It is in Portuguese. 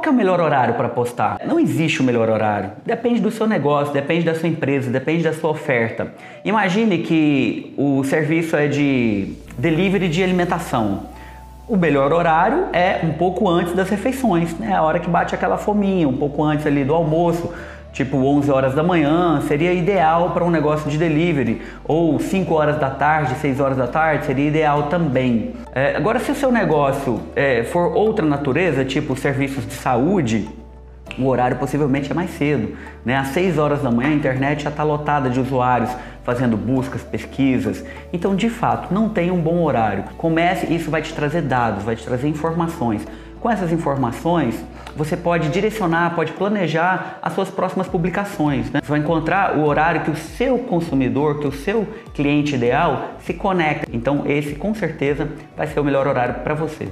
Qual que é o melhor horário para postar? Não existe o melhor horário. Depende do seu negócio, depende da sua empresa, depende da sua oferta. Imagine que o serviço é de delivery de alimentação. O melhor horário é um pouco antes das refeições, né? A hora que bate aquela fominha, um pouco antes ali do almoço, tipo 11 horas da manhã, seria ideal para um negócio de delivery, ou 5 horas da tarde, 6 horas da tarde, seria ideal também. É, agora, se o seu negócio é, for outra natureza, tipo serviços de saúde, o horário possivelmente é mais cedo. Né? Às 6 horas da manhã a internet já está lotada de usuários fazendo buscas, pesquisas. Então, de fato, não tem um bom horário. Comece, isso vai te trazer dados, vai te trazer informações. Com essas informações, você pode direcionar, pode planejar as suas próximas publicações. Né? Você vai encontrar o horário que o seu consumidor, que o seu cliente ideal se conecta. Então, esse com certeza vai ser o melhor horário para você.